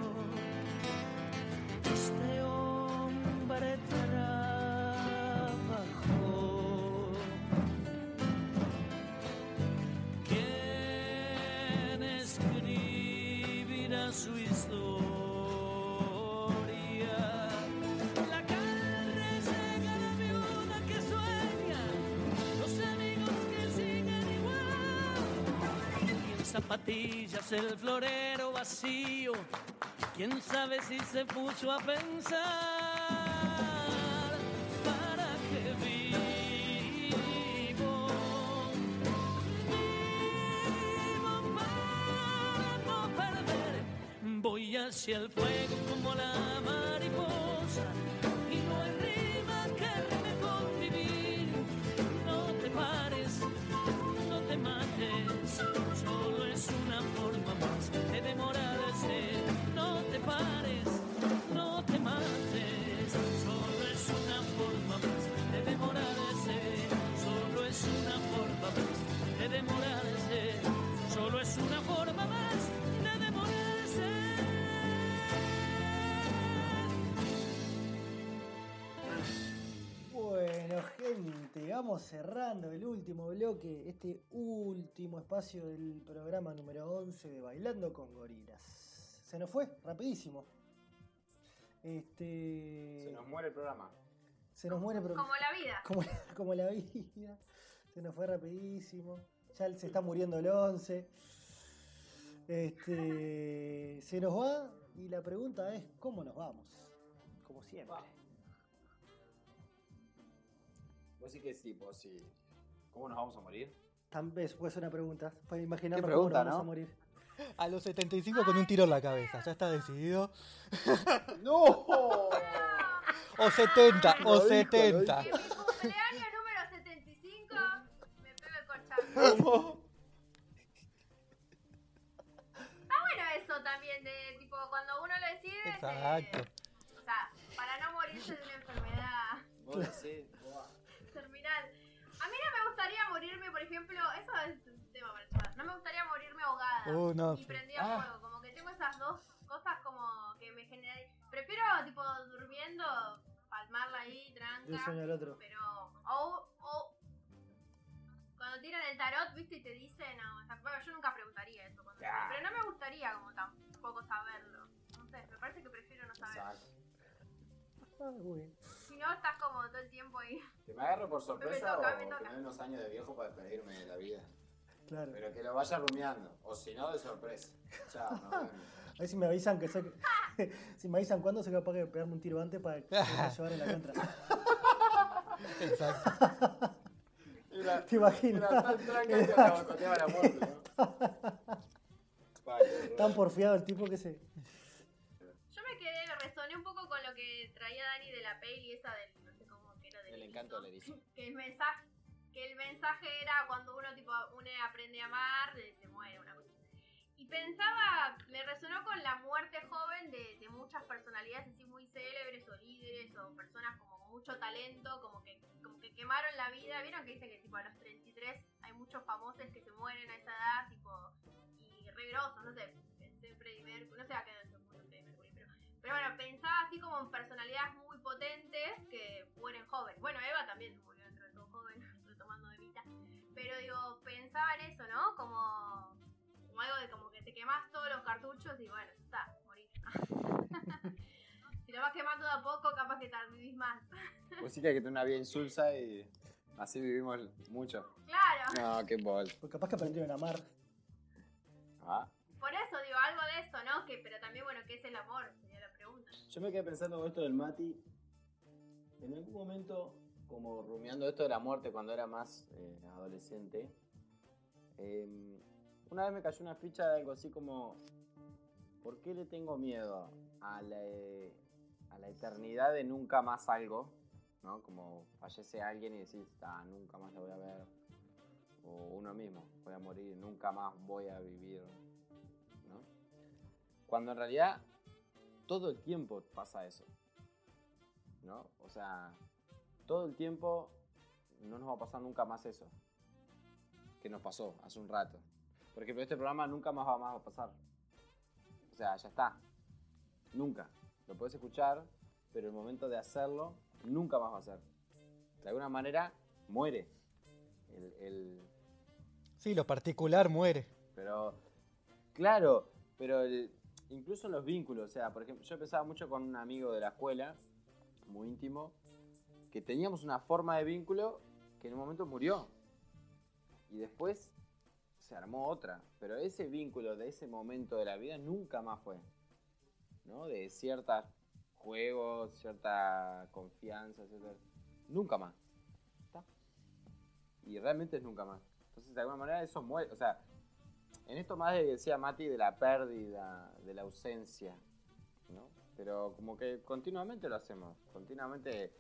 Zapatillas el florero vacío, quién sabe si se puso a pensar para qué vivo. Vivo para no perder. Voy hacia el fuego vamos cerrando el último bloque, este último espacio del programa número 11 de Bailando con Gorilas. Se nos fue, rapidísimo. Este. Se nos muere el programa. se nos muere, pero- Como la vida. como, la- como la vida. Se nos fue rapidísimo. Ya se está muriendo el 11. Este, se nos va y la pregunta es, ¿cómo nos vamos? Como siempre. Vos sí que es tipo, sí. ¿Cómo nos vamos a morir? También ser una pregunta. Pueden imaginarnos Qué cómo nos vamos ¿no? a morir. A los 75 con un tiro en la cabeza, ya está decidido. ¡No! O 70, o Lo dijo, lo 70. En mi cumpleaños número 75 me pego el corchazo. Está bueno eso también de tipo cuando uno lo decide. se- Exacto. o sea, para no morirse de una enfermedad Vos decís, gustaría morirme, por ejemplo, eso es un tema para charlar. No me gustaría morirme ahogada Uh, no. y prendida Ah. a fuego. Como que tengo esas dos cosas como que me generan. Prefiero tipo durmiendo, palmarla ahí, tranca. sueño al otro. Pero, o, o cuando tiran el tarot, viste, y te dicen, no, o sea, bueno, yo nunca preguntaría eso. Cuando Ya. Pero no me gustaría como tampoco saberlo. No sé, me parece que prefiero no saber. Exacto. Ah, muy bien. Si no, estás como todo el tiempo ahí. Que me agarre por sorpresa toca, o me que toca. me dé unos años de viejo para despedirme de la vida. Claro. Pero que lo vaya rumiando. O si no, de sorpresa. Chao, vemos. A ver si me avisan que soy. si me avisan cuándo soy capaz de pegarme un tiro antes para que me llevar en la contra. Exacto. Era, ¿Te imaginas? era tan tranca que te boicoteaba la muerte, ¿no? Vale, Tan porfiado el tipo que se. Traía Dani de la peli esa del, no sé cómo que era del El encanto del erizo. que el mensaje que el mensaje era cuando uno tipo uno aprende a amar se muere una cosa y pensaba me resonó con la muerte joven de, de muchas personalidades así muy célebres o líderes o personas como mucho talento como que como que quemaron la vida vieron que dice que tipo a los 33 hay muchos famosos que se mueren a esa edad tipo y re grosos no sé pensé en Freddie Mercury no sé a qué pero bueno, pensaba así como en personalidades muy potentes que mueren jóvenes. Bueno, Eva también murió dentro de todo joven, retomando de Vita. Pero digo, pensaba en eso, ¿no? Como, como algo de como que te quemas todos los cartuchos y bueno, ya está, morir. si lo vas quemando de a poco, capaz que te vivís más. Pues sí que hay que tener una vida insulsa y así vivimos mucho. Claro. No, qué bol. Pues capaz que aprendieron a amar. Ah. Por eso digo, algo de esto, ¿no? Que, pero también, bueno, ¿qué es el amor? Yo me quedé pensando con esto del Mati. En algún momento, como rumiando esto de la muerte cuando era más eh, adolescente, eh, una vez me cayó una ficha de algo así como: ¿Por qué le tengo miedo a la, a la eternidad de nunca más algo? ¿No? Como fallece alguien y decís, ah, nunca más lo voy a ver. O uno mismo, voy a morir, nunca más voy a vivir. ¿no? Cuando en realidad todo el tiempo pasa eso. ¿No? O sea, todo el tiempo no nos va a pasar nunca más eso. Que nos pasó hace un rato. Por ejemplo, este programa nunca más va más a pasar. O sea, ya está. Nunca. Lo puedes escuchar, pero el momento de hacerlo nunca más va a ser. De alguna manera, muere. El, el- Sí, lo particular muere. pero, claro, pero el- incluso en los vínculos, o sea, por ejemplo, yo pensaba mucho con un amigo de la escuela, muy íntimo, que teníamos una forma de vínculo que en un momento murió. Y después se armó otra. Pero ese vínculo de ese momento de la vida nunca más fue. ¿No? De ciertos juegos, cierta confianza, etcétera. Nunca más. ¿Está? Y realmente es nunca más. Entonces, de alguna manera, eso muere. O sea, en esto más de, decía Mati, de la pérdida, de la ausencia, ¿no? Pero como que continuamente lo hacemos, continuamente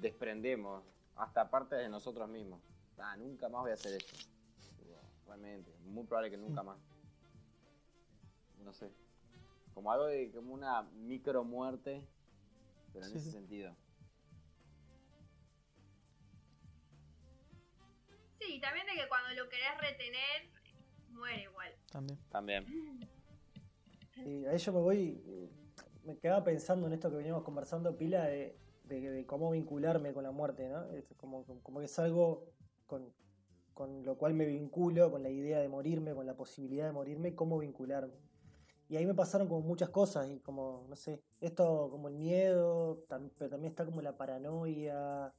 desprendemos hasta parte de nosotros mismos. Ah, nunca más voy a hacer esto. Digo, realmente, muy probable que nunca más. No sé. Como algo de como una micro muerte, pero en Sí, ese sentido. Sí, y también de que cuando lo querés retener, muere igual. También. También. Y a ello me voy. eh, Me quedaba pensando en esto que veníamos conversando, pila, de, de- de cómo vincularme con la muerte, ¿no? Es como, como que es algo con, con lo cual me vinculo, con la idea de morirme, con la posibilidad de morirme, cómo vincularme. Y ahí me pasaron como muchas cosas, y como, no sé, esto como el miedo, tam- pero también está como la paranoia,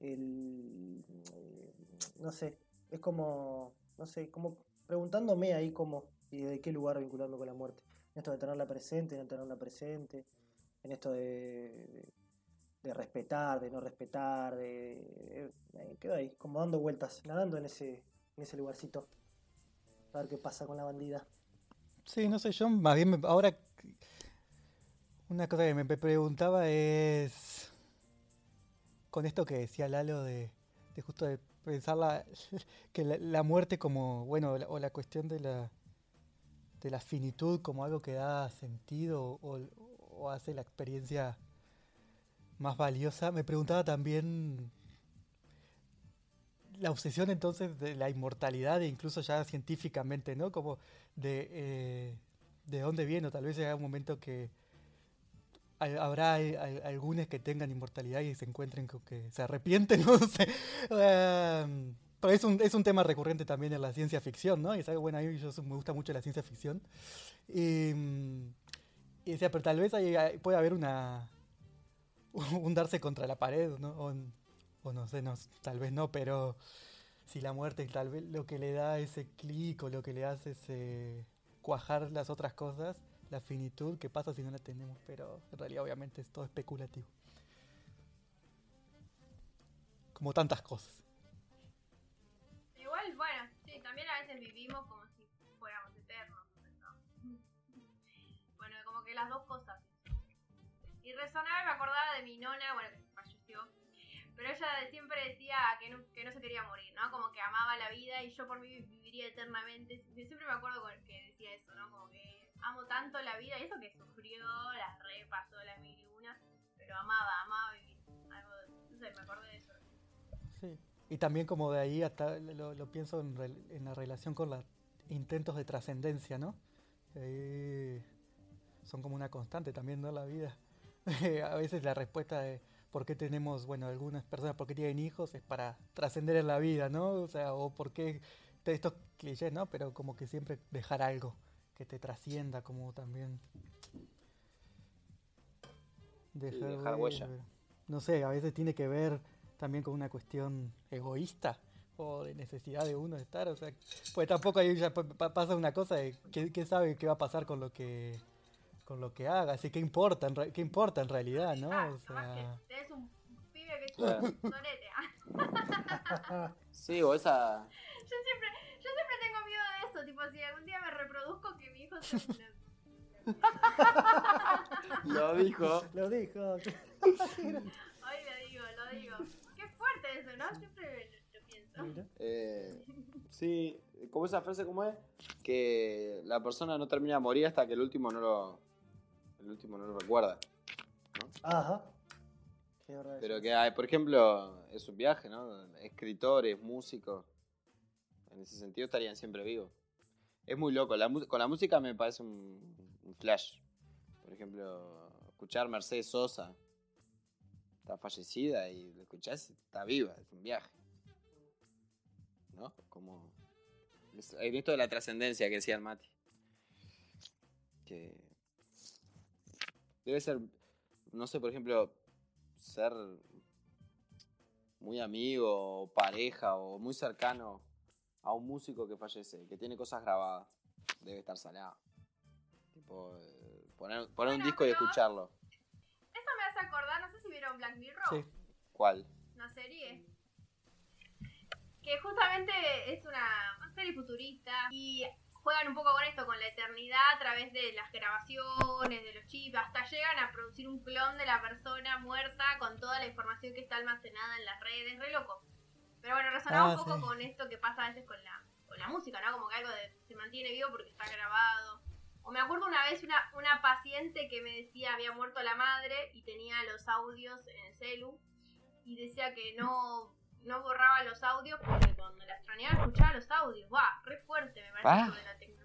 el. eh, no sé, es como, no sé, como preguntándome ahí cómo y de qué lugar vincularme con la muerte. En esto de tenerla presente, de no tenerla presente, en esto de, de, de respetar, de no respetar, de, eh, quedo ahí, como dando vueltas, nadando en ese, en ese lugarcito. A ver qué pasa con la bandida. Sí, no sé, yo más bien me- ahora una cosa que me preguntaba es con esto que decía Lalo de, de justo de pensar la, que la, muerte como, bueno, o la cuestión de la de la finitud como algo que da sentido o, hace la experiencia más valiosa. Me preguntaba también la obsesión entonces de la inmortalidad e incluso ya científicamente, ¿no? Como de, eh, de dónde viene, o tal vez llega un momento que habrá algunos que tengan inmortalidad y se encuentren con que se arrepienten, no sé. Em, pero es un, es un tema recurrente también en la ciencia ficción, ¿no? Y es algo, bueno, a mí yo, me gusta mucho la ciencia ficción. Y, mm, y decía, pero tal vez hay- puede haber una, hundarse contra la pared, ¿no? O, o no sé, no, tal vez no, pero si la muerte tal vez lo que le da ese clic o lo que le hace ese cuajar las otras cosas, la finitud, ¿qué pasa si no la tenemos? Pero en realidad obviamente es todo especulativo. Como tantas cosas. Igual, bueno, sí, también a veces vivimos como si fuéramos eternos. ¿no? Bueno, como que las dos cosas. Y resonaba y me acordaba de mi nona, bueno, que falleció. Pero ella siempre decía que no, que no se quería morir, ¿no? Como que amaba la vida y yo por mí viviría eternamente. Siempre me acuerdo que decía eso, ¿no? Como que amo tanto la vida y eso que sufrió, la repasó la mil y una, pero amaba, amaba vivir. Algo, no sé, me acordé de eso. Sí. Y también como de ahí hasta lo, lo pienso en, rel- en la relación con los intentos de trascendencia, ¿no? Eh, son como una constante también, ¿no? La vida. a veces la respuesta de por qué tenemos, bueno, algunas personas, por qué tienen hijos, es para trascender en la vida, ¿no? O sea, o por qué de estos clichés, ¿no? Pero como que siempre dejar algo que te trascienda, como también. dejar huella. No sé, a veces tiene que ver también con una cuestión egoísta o de necesidad de uno de estar, o sea, pues tampoco ahí ya pa- pa- pasa una cosa de que, que sabe qué va a pasar con lo que con lo que haga, así que importa, en qué importa en realidad, ¿no? Ah, O que sea, tenés un pibe que es Claro. un sorete. Sí, o esa. Yo siempre, tipo, si algún día me reproduzco que mi hijo sea una... Lo dijo. Lo dijo. Hoy lo digo, lo digo. Qué fuerte eso, ¿no? Siempre lo, lo pienso. Eh, sí, como esa frase, ¿cómo es? Que la persona no termina de morir hasta que el último no lo. El último no lo recuerda. Ajá. Qué Pero que hay, por ejemplo, es un viaje, ¿no? Escritores, músicos. En ese sentido estarían siempre vivos. Es muy loco. La, con la música me parece un, flash. Por ejemplo, escuchar Mercedes Sosa. Está fallecida y lo escuchás, está viva, es un viaje. ¿No? Como. En esto de la trascendencia que decía el Mati. Que. Debe ser. No sé, por ejemplo, ser muy amigo o pareja o muy cercano a un músico que fallece, que tiene cosas grabadas, debe estar salado. Tipo, eh, poner, poner un disco y pero- escucharlo. Eso me hace acordar, no sé si vieron Black Mirror, sí. ¿Cuál? una serie. Que justamente es una serie futurista y juegan un poco con esto, con la eternidad a través de las grabaciones, de los chips, hasta llegan a producir un clon de la persona muerta con toda la información que está almacenada en las redes, re loco. Pero bueno, resonaba Ah, un poco sí. con esto que pasa a veces con la, con la música, ¿no? Como que algo de, se mantiene vivo porque está grabado. O me acuerdo una vez una, una paciente que me decía había muerto la madre y tenía los audios en el celu y decía que no, no borraba los audios porque cuando la extrañaba escuchaba los audios. ¡Buah! Re fuerte me parece Ah. de la tecnología.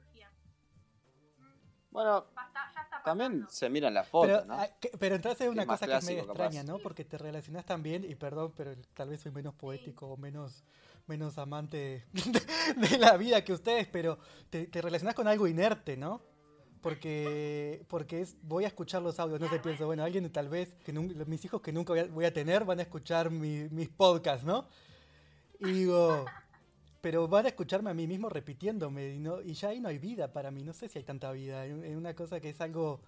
Bueno, Basta- ya está también se miran las fotos, Pero, ¿no? que- pero entonces es una cosa que es medio capaz. extraña, ¿no? Porque te relacionas también, y perdón, pero tal vez soy menos poético o menos, menos amante de, de la vida que ustedes, pero te, te relacionas con algo inerte, ¿no? Porque, porque es, voy a escuchar los audios, no sé, pienso, bueno, alguien tal vez, que mis hijos que nunca voy a, voy a tener van a escuchar mi- mis podcasts, ¿no? Y digo, pero van a escucharme a mí mismo repitiéndome, y, no, y ya ahí no hay vida para mí, no sé si hay tanta vida, es una cosa que es algo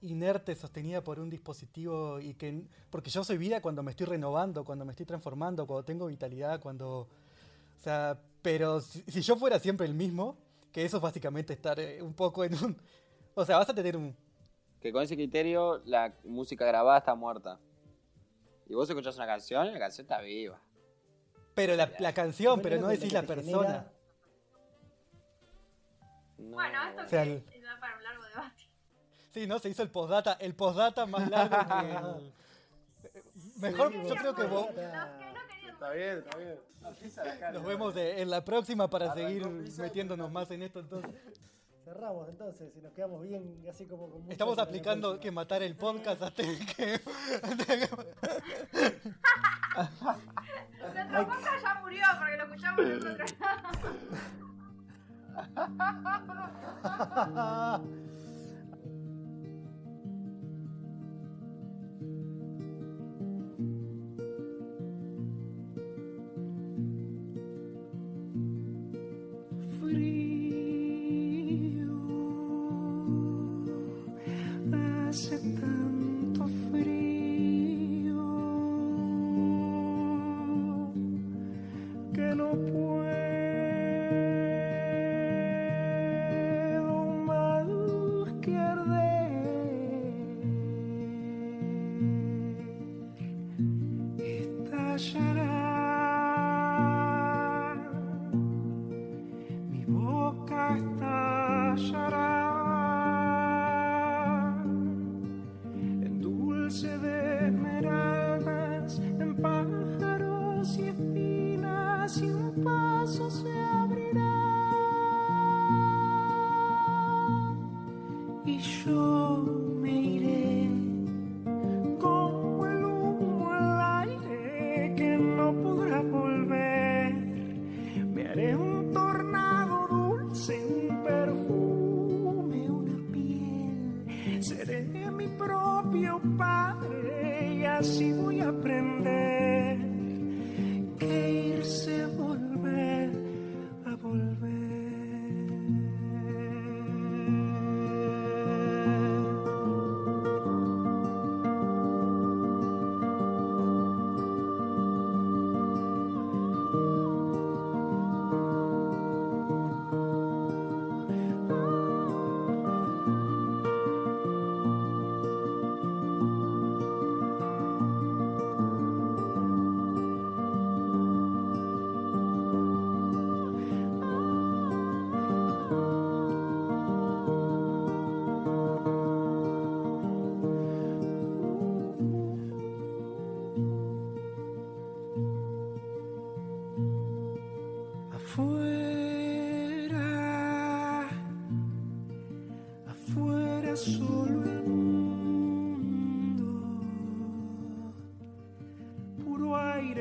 inerte sostenida por un dispositivo y que porque yo soy vida cuando me estoy renovando, cuando me estoy transformando, cuando tengo vitalidad, cuando o sea, pero si, si yo fuera siempre el mismo, que eso es básicamente estar eh, un poco en un o sea, vas a tener un Que con ese criterio la música grabada está muerta. Y vos escuchás una canción y la canción está viva. Pero la, la canción, pero no decís la persona. genera. No, Bueno, esto O sea, que el- da para un largo debate. Sí, no, se hizo el postdata, el postdata más largo que el- Mejor, Sí, yo creo que vos, Está bien, está bien. nos vemos de- en la próxima para seguir metiéndonos más en esto entonces. Cerramos entonces y nos quedamos bien así como con mucho Estamos aplicando que matar el podcast hasta que... Nuestro podcast ya murió porque lo escuchamos nosotros.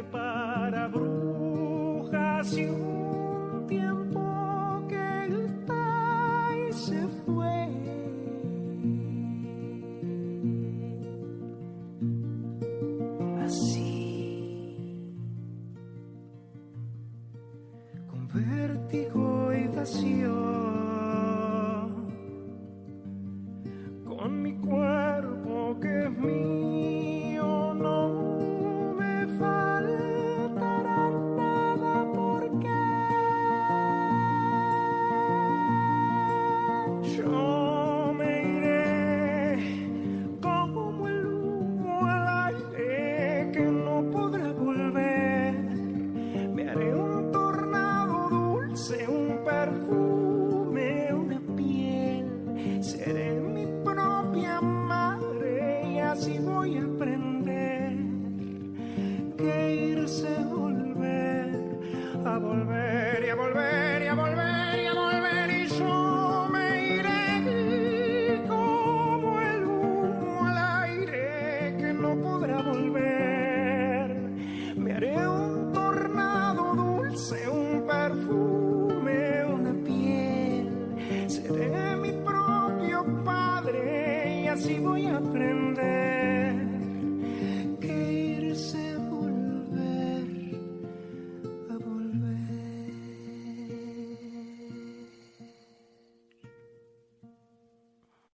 para brujas y